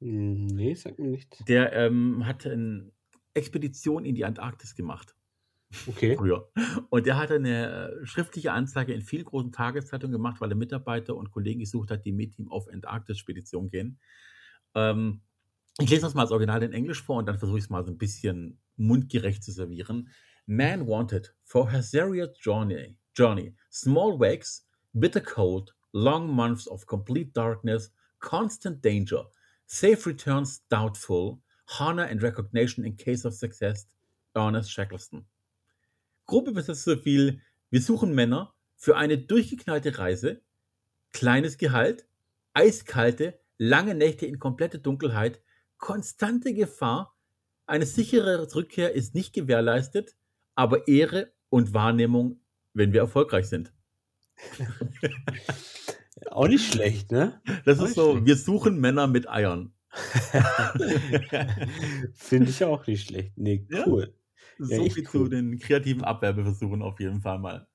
[SPEAKER 4] Hm, nee, sag mir nicht.
[SPEAKER 3] Der ähm, hat eine Expedition in die Antarktis gemacht.
[SPEAKER 4] Okay.
[SPEAKER 3] Früher. Und der hat eine äh, schriftliche Anzeige in vielen großen Tageszeitungen gemacht, weil er Mitarbeiter und Kollegen gesucht hat, die mit ihm auf Antarktis-Spedition gehen. Ähm, ich lese das mal als Original in Englisch vor und dann versuche ich es mal so ein bisschen mundgerecht zu servieren. Man wanted for her serious journey, journey, small wakes, bitter cold, long months of complete darkness, constant danger, safe returns doubtful, honor and recognition in case of success, Ernest Shackleton. Grob übersetzt so viel, wir suchen Männer für eine durchgeknallte Reise, kleines Gehalt, eiskalte, lange Nächte in komplette Dunkelheit, konstante Gefahr, eine sichere Rückkehr ist nicht gewährleistet, aber Ehre und Wahrnehmung, wenn wir erfolgreich sind.
[SPEAKER 4] Auch nicht schlecht, ne?
[SPEAKER 3] Das
[SPEAKER 4] Auch
[SPEAKER 3] ist so,
[SPEAKER 4] schlecht.
[SPEAKER 3] wir suchen Männer mit Eiern.
[SPEAKER 4] Finde ich auch nicht schlecht. Nee, cool.
[SPEAKER 3] So
[SPEAKER 4] Ja,
[SPEAKER 3] viel zu
[SPEAKER 4] cool.
[SPEAKER 3] den kreativen Abwerbeversuchen auf jeden Fall mal.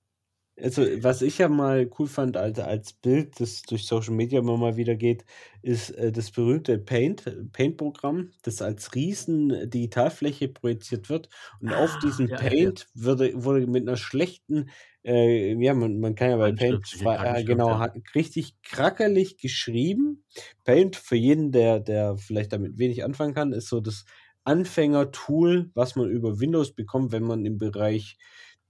[SPEAKER 4] Also, was ich ja mal cool fand, als, als Bild, das durch Social Media immer mal wieder geht, ist äh, das berühmte Paint, Paint-Programm, das als riesen Digitalfläche projiziert wird. Und auf
[SPEAKER 3] Ah,
[SPEAKER 4] diesem
[SPEAKER 3] ja, ja, ja.
[SPEAKER 4] Paint würde, wurde mit einer schlechten, äh, ja, man, man kann ja bei Paint frei, äh,
[SPEAKER 3] Kackenschrift,
[SPEAKER 4] genau,
[SPEAKER 3] ja.
[SPEAKER 4] richtig krackerlich geschrieben. Paint für jeden, der, der vielleicht damit wenig anfangen kann, ist so das Anfänger-Tool, was man über Windows bekommt, wenn man im Bereich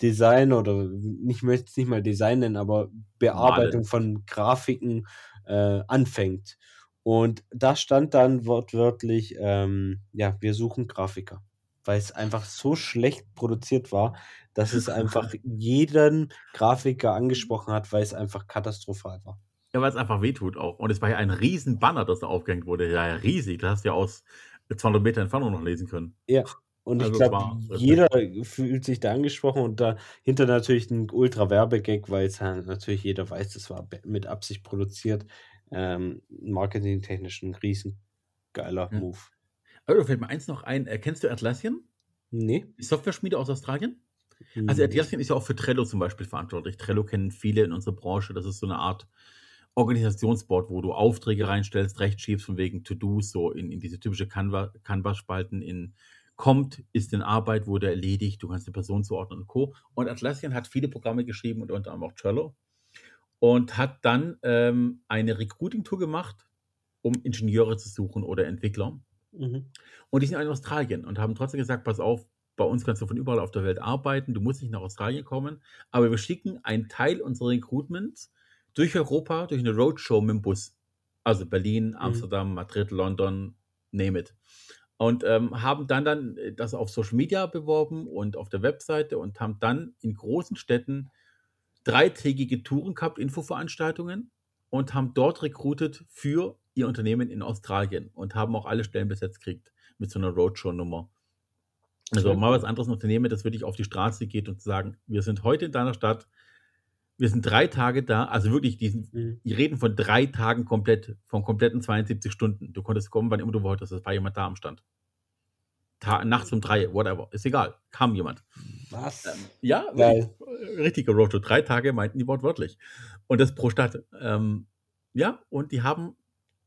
[SPEAKER 4] Design oder nicht möchte es nicht mal Design nennen, aber Bearbeitung
[SPEAKER 3] Malen.
[SPEAKER 4] von Grafiken äh, anfängt. Und da stand dann wortwörtlich, ähm, ja, wir suchen Grafiker, weil es einfach so schlecht produziert war, dass es einfach jeden Grafiker angesprochen hat, weil es einfach katastrophal war.
[SPEAKER 3] Ja, weil es einfach wehtut auch. Und es war ja ein riesen Banner, das da aufgehängt wurde. Ja, ja riesig. Das hast du ja aus 200 Meter Entfernung noch lesen können.
[SPEAKER 4] Ja, und ich
[SPEAKER 3] Also es
[SPEAKER 4] glaube, jeder fühlt sich da angesprochen und dahinter natürlich ein ultra Werbegag, weil es halt natürlich jeder weiß, das war mit Absicht produziert. Ähm, marketingtechnisch ein riesen geiler
[SPEAKER 3] Ja.
[SPEAKER 4] Move.
[SPEAKER 3] Aber da fällt mir eins noch ein. Äh, Kennst du Atlassian?
[SPEAKER 4] Nee?
[SPEAKER 3] Die Software-Schmiede aus Australien? Also
[SPEAKER 4] Nee.
[SPEAKER 3] Atlassian ist ja auch für Trello zum Beispiel verantwortlich. Trello kennen viele in unserer Branche. Das ist so eine Art Organisationsboard, wo du Aufträge reinstellst, rechts schiebst von wegen To-Dos, so in, in diese typische Canva- Canva-Spalten in kommt, ist in Arbeit, wurde erledigt, du kannst eine Person zuordnen und Co. Und Atlassian hat viele Programme geschrieben und unter anderem auch Trello und hat dann ähm, eine Recruiting-Tour gemacht, um Ingenieure zu suchen oder Entwickler.
[SPEAKER 4] Mhm.
[SPEAKER 3] Und die sind in Australien und haben trotzdem gesagt, pass auf, bei uns kannst du von überall auf der Welt arbeiten, du musst nicht nach Australien kommen, aber wir schicken einen Teil unserer Recruitments durch Europa, durch eine Roadshow mit dem Bus. Also Berlin, Amsterdam, Madrid, London, name it. Und ähm, haben dann, dann das auf Social Media beworben und auf der Webseite und haben dann in großen Städten dreitägige Touren gehabt, Infoveranstaltungen und haben dort rekrutiert für ihr Unternehmen in Australien und haben auch alle Stellen besetzt gekriegt mit so einer Roadshow-Nummer. Also
[SPEAKER 4] Okay.
[SPEAKER 3] mal was anderes ein Unternehmen, das wirklich auf die Straße geht und sagen, wir sind heute in deiner Stadt, wir sind drei Tage da, also wirklich, diesen,
[SPEAKER 4] Mhm.
[SPEAKER 3] die reden von drei Tagen komplett, von kompletten 72 Stunden. Du konntest kommen, wann immer du wolltest, es war jemand da am Stand. Ta nachts um drei, whatever, ist egal, kam jemand.
[SPEAKER 4] Was?
[SPEAKER 3] Ähm, ja,
[SPEAKER 4] Geil.
[SPEAKER 3] richtiger Roadshow. Drei Tage meinten die wortwörtlich. Und das pro Stadt. Ähm, ja, und die haben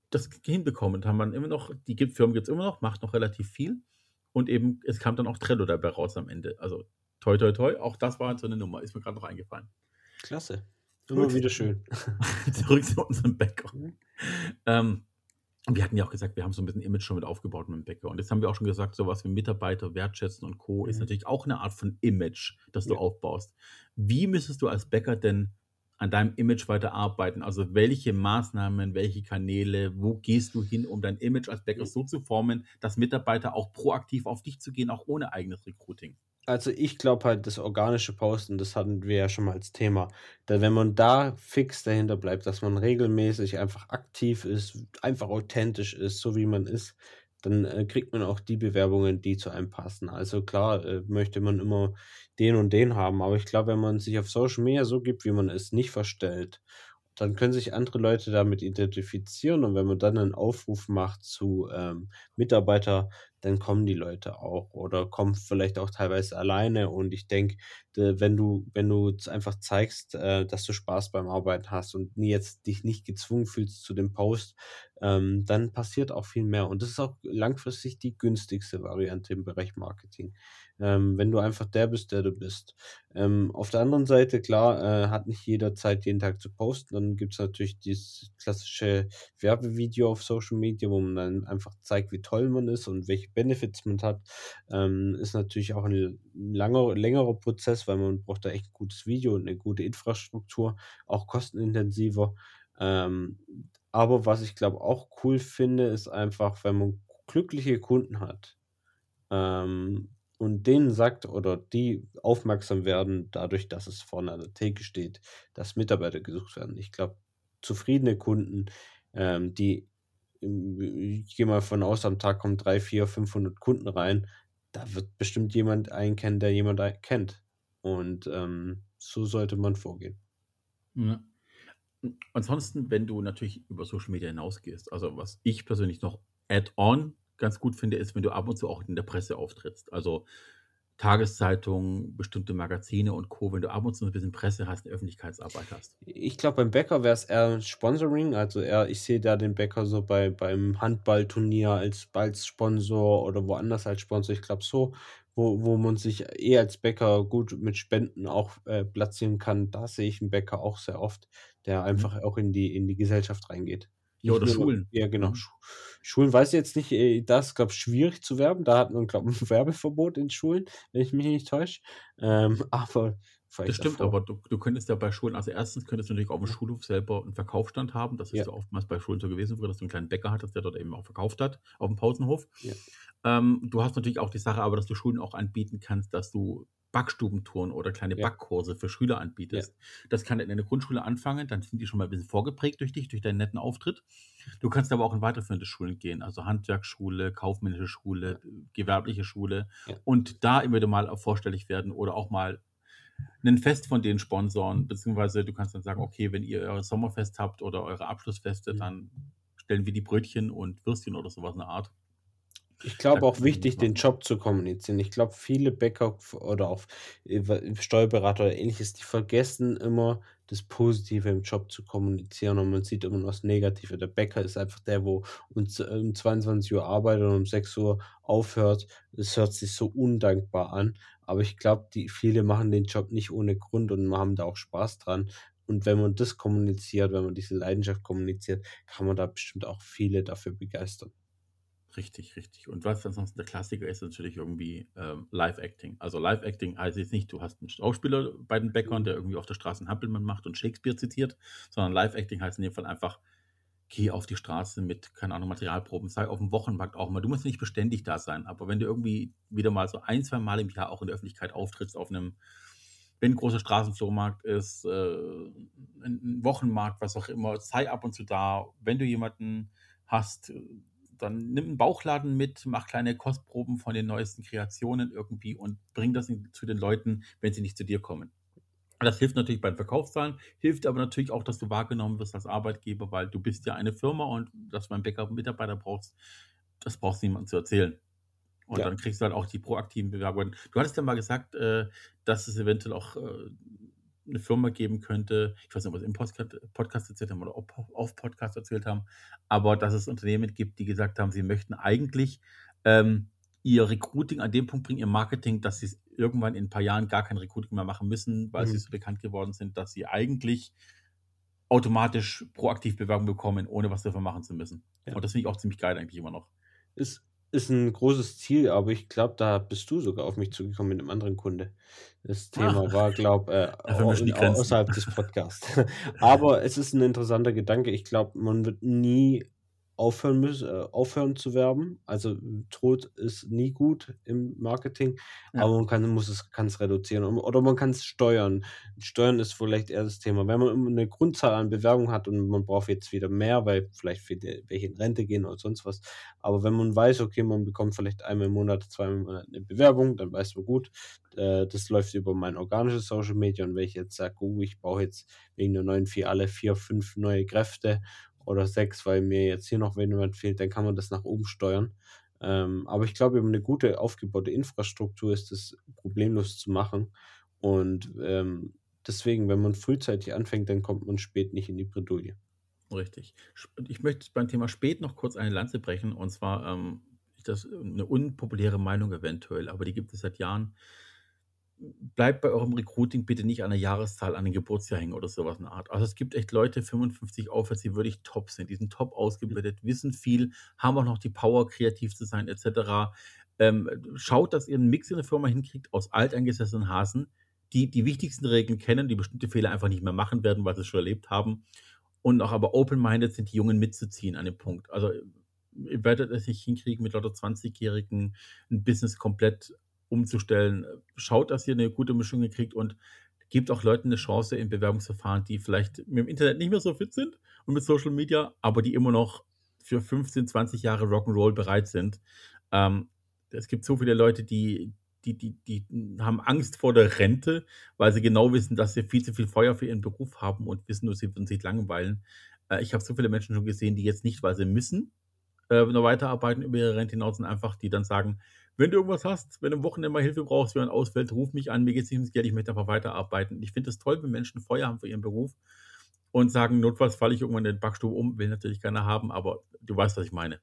[SPEAKER 3] das hinbekommen und haben dann immer noch, die gibt- Firma gibt es immer noch, macht noch relativ viel. Und eben, es kam dann auch Trello dabei raus am Ende. Also toi, toi, toi, auch das war so eine Nummer, ist mir gerade noch eingefallen.
[SPEAKER 4] Klasse. Immer wieder schön.
[SPEAKER 3] Zurück zu unserem Bäcker.
[SPEAKER 4] Mhm.
[SPEAKER 3] Ähm, wir hatten ja auch gesagt, wir haben so ein bisschen Image schon mit aufgebaut mit dem Bäcker. Und jetzt haben wir auch schon gesagt, sowas wie Mitarbeiter wertschätzen und Co. ist
[SPEAKER 4] Mhm.
[SPEAKER 3] natürlich auch eine Art von Image, das du
[SPEAKER 4] Ja.
[SPEAKER 3] aufbaust. Wie müsstest du als Bäcker denn an deinem Image weiter arbeiten? Also welche Maßnahmen, welche Kanäle, wo gehst du hin, um dein Image als Bäcker so zu formen, dass Mitarbeiter auch proaktiv auf dich zu gehen, auch ohne eigenes Recruiting?
[SPEAKER 4] Also ich glaube halt, das organische Posten, das hatten wir ja schon mal als Thema. Da, wenn man da fix dahinter bleibt, dass man regelmäßig einfach aktiv ist, einfach authentisch ist, so wie man ist, dann äh, kriegt man auch die Bewerbungen, die zu einem passen. Also klar, äh, möchte man immer den und den haben, aber ich glaube, wenn man sich auf Social Media so gibt, wie man es nicht verstellt dann können sich andere Leute damit identifizieren und wenn man dann einen Aufruf macht zu ähm, Mitarbeiter, dann kommen die Leute auch oder kommen vielleicht auch teilweise alleine und ich denke, wenn du wenn du einfach zeigst, äh, dass du Spaß beim Arbeiten hast und jetzt dich nicht gezwungen fühlst zu dem Post, ähm, dann passiert auch viel mehr und das ist auch langfristig die günstigste Variante im Bereich Marketing ähm, wenn du einfach der bist, der du bist. Ähm, auf der anderen Seite, klar, äh, hat nicht jeder Zeit, jeden Tag zu posten. Dann gibt es natürlich dieses klassische Werbevideo auf Social Media, wo man dann einfach zeigt, wie toll man ist und welche Benefits man hat. Ähm, ist natürlich auch ein langer, längerer Prozess, weil man braucht da echt ein gutes Video und eine gute Infrastruktur, auch kostenintensiver. Ähm, aber was ich glaube auch cool finde, ist einfach, wenn man glückliche Kunden hat, ähm, und denen sagt oder die aufmerksam werden dadurch, dass es vorne an der Theke steht, dass Mitarbeiter gesucht werden. Ich glaube, zufriedene Kunden, ähm, die, ich gehe mal von aus, am Tag kommen drei, vier, 500 Kunden rein, da wird bestimmt jemand einen kennen, der jemand kennt. Und ähm, so sollte man vorgehen.
[SPEAKER 3] Ja. Ansonsten, wenn du natürlich über Social Media hinausgehst, also was ich persönlich noch add-on ganz gut finde, ist, wenn du ab und zu auch in der Presse auftrittst. Also Tageszeitungen, bestimmte Magazine und Co., wenn du ab und zu ein bisschen Presse hast, eine Öffentlichkeitsarbeit hast.
[SPEAKER 4] Ich glaube, beim Bäcker wäre es eher Sponsoring. Also eher, ich sehe da den Bäcker so bei, beim Handballturnier als, als Sponsor oder woanders als Sponsor. Ich glaube so, wo, wo man sich eh als Bäcker gut mit Spenden auch äh, platzieren kann, da sehe ich einen Bäcker auch sehr oft, der mhm. einfach auch in die, in die Gesellschaft reingeht.
[SPEAKER 3] Ja, oder Schulen.
[SPEAKER 4] Ja, genau. Mhm. Schulen weiß ich jetzt nicht, äh, das glaube ich schwierig zu werben. Da hat man, glaube ich, ein Werbeverbot in Schulen, wenn ich mich nicht täusche. Ähm, aber
[SPEAKER 3] das stimmt, davor. aber du, du könntest ja bei Schulen, also erstens könntest du natürlich auf dem Schulhof selber einen Verkaufsstand haben. Das ist ja, ja oftmals bei Schulen so gewesen, dass du einen kleinen Bäcker hattest, der dort eben auch verkauft hat, auf dem Pausenhof. Ja. Ähm, du hast natürlich auch die Sache, aber dass du Schulen auch anbieten kannst, dass du Backstubentouren oder kleine ja. Backkurse für Schüler anbietest. Ja. Das kann in der Grundschule anfangen, dann sind die schon mal ein bisschen vorgeprägt durch dich, durch deinen netten Auftritt. Du kannst aber auch in weiterführende Schulen gehen, also Handwerksschule, kaufmännische Schule, ja. gewerbliche Schule und da immer wieder mal vorstellig werden oder auch mal ein Fest von den Sponsoren, beziehungsweise du kannst dann sagen, okay, wenn ihr euer Sommerfest habt oder eure Abschlussfeste, dann stellen wir die Brötchen und Würstchen oder sowas in der Art.
[SPEAKER 4] Ich glaube auch wichtig, den Job zu kommunizieren. Ich glaube, viele Bäcker oder auch Steuerberater oder ähnliches, die vergessen immer, das Positive im Job zu kommunizieren und man sieht immer nur das Negative. Der Bäcker ist einfach der, wo um 22 Uhr arbeitet und um 6 Uhr aufhört. Das hört sich so undankbar an, aber ich glaube, die viele machen den Job nicht ohne Grund und haben da auch Spaß dran. Und wenn man das kommuniziert, wenn man diese Leidenschaft kommuniziert, kann man da bestimmt auch viele dafür begeistern.
[SPEAKER 3] Richtig, richtig. Und was ansonsten der Klassiker ist, natürlich irgendwie ähm, Live-Acting. Also Live-Acting heißt jetzt nicht, du hast einen Schauspieler bei den Bäckern, der irgendwie auf der Straße einen Hampelmann macht und Shakespeare zitiert, sondern Live-Acting heißt in dem Fall einfach, geh auf die Straße mit, keine Ahnung, Materialproben, sei auf dem Wochenmarkt auch mal. Du musst nicht beständig da sein, aber wenn du irgendwie wieder mal so ein, zwei Mal im Jahr auch in der Öffentlichkeit auftrittst, auf einem, wenn ein großer Straßenflohmarkt ist, äh, ein Wochenmarkt, was auch immer, sei ab und zu da. Wenn du jemanden hast, dann nimm einen Bauchladen mit, mach kleine Kostproben von den neuesten Kreationen irgendwie und bring das zu den Leuten, wenn sie nicht zu dir kommen. Das hilft natürlich bei den Verkaufszahlen, hilft aber natürlich auch, dass du wahrgenommen wirst als Arbeitgeber, weil du bist ja eine Firma und dass du einen Backup-Mitarbeiter brauchst, das brauchst du niemandem zu erzählen. Und ja. dann kriegst du halt auch die proaktiven Bewerbungen. Du hattest ja mal gesagt, äh, dass es eventuell auch äh, eine Firma geben könnte, ich weiß nicht, ob wir es im Podcast, Podcast erzählt haben oder auf Podcast erzählt haben, aber dass es Unternehmen gibt, die gesagt haben, sie möchten eigentlich ähm, ihr Recruiting an dem Punkt bringen, ihr Marketing, dass sie irgendwann in ein paar Jahren gar kein Recruiting mehr machen müssen, weil mhm. sie so bekannt geworden sind, dass sie eigentlich automatisch proaktiv Bewerbung bekommen, ohne was dafür machen zu müssen. Ja. Und das finde ich auch ziemlich geil eigentlich immer noch.
[SPEAKER 4] Ist ist ein großes Ziel, aber ich glaube, da bist du sogar auf mich zugekommen mit einem anderen Kunde. Das Thema ah. war, glaube äh, au außerhalb des Podcasts. aber es ist ein interessanter Gedanke. Ich glaube, man wird nie aufhören müssen, äh, aufhören zu werben. Also Tod ist nie gut im Marketing,
[SPEAKER 3] Ja.
[SPEAKER 4] aber man kann, muss es, kann es reduzieren oder man kann es steuern. Steuern ist vielleicht eher das Thema. Wenn man immer eine Grundzahl an Bewerbungen hat und man braucht jetzt wieder mehr, weil vielleicht viele, welche in Rente gehen oder sonst was. Aber wenn man weiß, okay, man bekommt vielleicht einmal im Monat, zweimal im Monat eine Bewerbung, dann weiß man gut, äh, das läuft über mein organisches Social Media und wenn ich jetzt sage, oh, ich brauche jetzt wegen der neuen vier alle vier, fünf neue Kräfte oder sechs, weil mir jetzt hier noch jemand fehlt, dann kann man das nach oben steuern. Ähm, aber ich glaube, über eine gute aufgebaute Infrastruktur ist das problemlos zu machen. Und ähm, deswegen, wenn man frühzeitig anfängt, dann kommt man spät nicht in die Bredouille.
[SPEAKER 3] Richtig. Ich möchte beim Thema spät noch kurz eine Lanze brechen. Und zwar, ähm, das eine unpopuläre Meinung eventuell, aber die gibt es seit Jahren. Bleibt bei eurem Recruiting bitte nicht an der Jahreszahl, an den Geburtsjahr hängen oder sowas in der Art. Also es gibt echt Leute, 55 aufwärts, die wirklich top sind. Die sind top ausgebildet, wissen viel, haben auch noch die Power, kreativ zu sein, etc. Ähm, schaut, dass ihr einen Mix in der Firma hinkriegt aus alteingesessenen Hasen, die die wichtigsten Regeln kennen, die bestimmte Fehler einfach nicht mehr machen werden, weil sie es schon erlebt haben und auch aber open-minded sind, die Jungen mitzuziehen an dem Punkt. Also ihr werdet es nicht hinkriegen, mit lauter 20-Jährigen ein Business komplett umzustellen. Schaut, dass ihr eine gute Mischung kriegt und gebt auch Leuten eine Chance im Bewerbungsverfahren, die vielleicht mit dem Internet nicht mehr so fit sind und mit Social Media, aber die immer noch für 15, 20 Jahre Rock'n'Roll bereit sind. Ähm, es gibt so viele Leute, die, die, die, die haben Angst vor der Rente, weil sie genau wissen, dass sie viel zu viel Feuer für ihren Beruf haben und wissen nur, sie würden sich langweilen. Äh, ich habe so viele Menschen schon gesehen, die jetzt nicht, weil sie müssen, äh, noch weiterarbeiten über ihre Rente hinaus und einfach die dann sagen, wenn du irgendwas hast, wenn du am Wochenende mal Hilfe brauchst, wenn man ausfällt, ruf mich an, mir geht es nicht ums Geld, ich möchte einfach weiterarbeiten. Ich finde es toll, wenn Menschen Feuer haben für ihren Beruf und sagen, notfalls falle ich irgendwann in den Backstube um, will natürlich keiner haben, aber du weißt, was ich meine.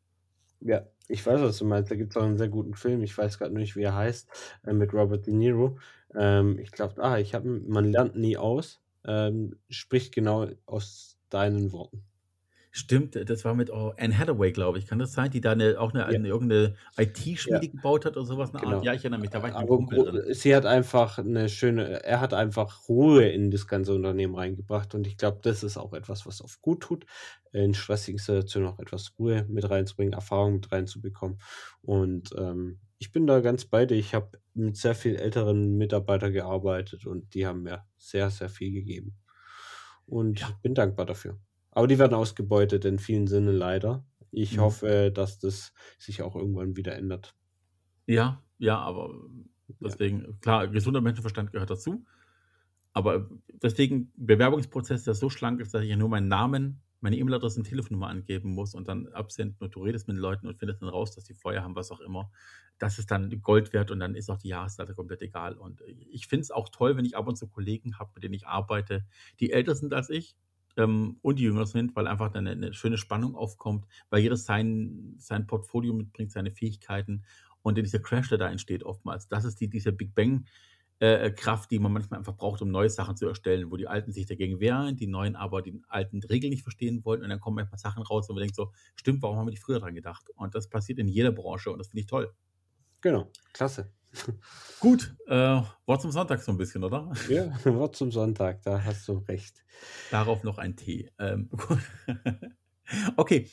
[SPEAKER 4] Ja, ich weiß, was du meinst. Da gibt es auch einen sehr guten Film. Ich weiß gerade nicht, wie er heißt, äh, mit Robert De Niro. Ähm, ich glaube, ah, ich habe, man lernt nie aus. Ähm, spricht genau aus deinen Worten.
[SPEAKER 3] Stimmt, das war mit oh, Anne Hathaway, glaube ich. Kann das sein, die da eine, auch eine,
[SPEAKER 4] Ja.
[SPEAKER 3] eine irgendeine IT-Schmiede
[SPEAKER 4] Ja.
[SPEAKER 3] gebaut hat oder sowas? Eine
[SPEAKER 4] Genau.
[SPEAKER 3] Art? Ja, ich erinnere mich, da war ich
[SPEAKER 4] Aber
[SPEAKER 3] Kumpel
[SPEAKER 4] sie hat einfach eine schöne, er hat einfach Ruhe in das ganze Unternehmen reingebracht und ich glaube, das ist auch etwas, was oft gut tut, in stressigen Situationen auch etwas Ruhe mit reinzubringen, Erfahrung mit reinzubekommen. Und ähm, ich bin da ganz bei dir. Ich habe mit sehr vielen älteren Mitarbeitern gearbeitet und die haben mir sehr, sehr viel gegeben. Und
[SPEAKER 3] Ja.
[SPEAKER 4] bin dankbar dafür. Aber die werden ausgebeutet in vielen Sinnen leider. Ich
[SPEAKER 3] Mhm.
[SPEAKER 4] hoffe, dass das sich auch irgendwann wieder ändert.
[SPEAKER 3] Ja, ja, aber
[SPEAKER 4] Ja.
[SPEAKER 3] deswegen, klar, gesunder Menschenverstand gehört dazu. Aber deswegen, Bewerbungsprozess, der so schlank ist, dass ich ja nur meinen Namen, meine E-Mail-Adresse und Telefonnummer angeben muss und dann absenden und du redest mit den Leuten und findest dann raus, dass die Feuer haben, was auch immer. Das ist dann Gold wert und dann ist auch die Jahreszeit komplett egal. Und ich finde es auch toll, wenn ich ab und zu Kollegen habe, mit denen ich arbeite, die älter sind als ich ähm, und die jünger sind, weil einfach dann eine, eine schöne Spannung aufkommt, weil jeder sein, sein Portfolio mitbringt, seine Fähigkeiten und dieser Crash, der da entsteht oftmals, das ist die, diese Big Bang äh, Kraft, die man manchmal einfach braucht, um neue Sachen zu erstellen, wo die Alten sich dagegen wehren, die Neuen aber die alten Regeln nicht verstehen wollen und dann kommen manchmal Sachen raus, wo man denkt so, stimmt, warum haben wir nicht früher dran gedacht? Und das passiert in jeder Branche und das finde ich toll.
[SPEAKER 4] Genau, klasse.
[SPEAKER 3] Gut, äh, Wort zum Sonntag so ein bisschen, oder?
[SPEAKER 4] Ja, Wort zum Sonntag, da hast du recht.
[SPEAKER 3] Darauf noch ein Tee. Ähm, okay,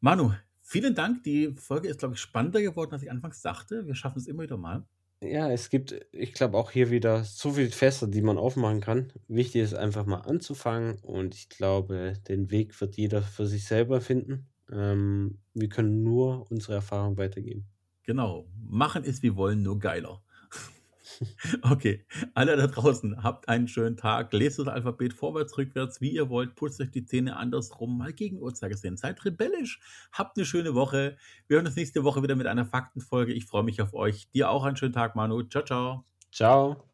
[SPEAKER 3] Manu, vielen Dank. Die Folge ist, glaube ich, spannender geworden, als ich anfangs dachte. Wir schaffen es immer wieder mal.
[SPEAKER 4] Ja, es gibt, ich glaube, auch hier wieder so viele Fässer, die man aufmachen kann. Wichtig ist einfach mal anzufangen und ich glaube, den Weg wird jeder für sich selber finden. Ähm, wir können nur unsere Erfahrung weitergeben.
[SPEAKER 3] Genau. Machen ist wie wollen, nur geiler. Okay, alle da draußen, habt einen schönen Tag. Lest das Alphabet vorwärts, rückwärts, wie ihr wollt. Putzt euch die Zähne andersrum, mal gegen Uhrzeigersinn. Seid rebellisch. Habt eine schöne Woche. Wir hören uns nächste Woche wieder mit einer Faktenfolge. Ich freue mich auf euch. Dir auch einen schönen Tag, Manu. Ciao, ciao.
[SPEAKER 4] Ciao.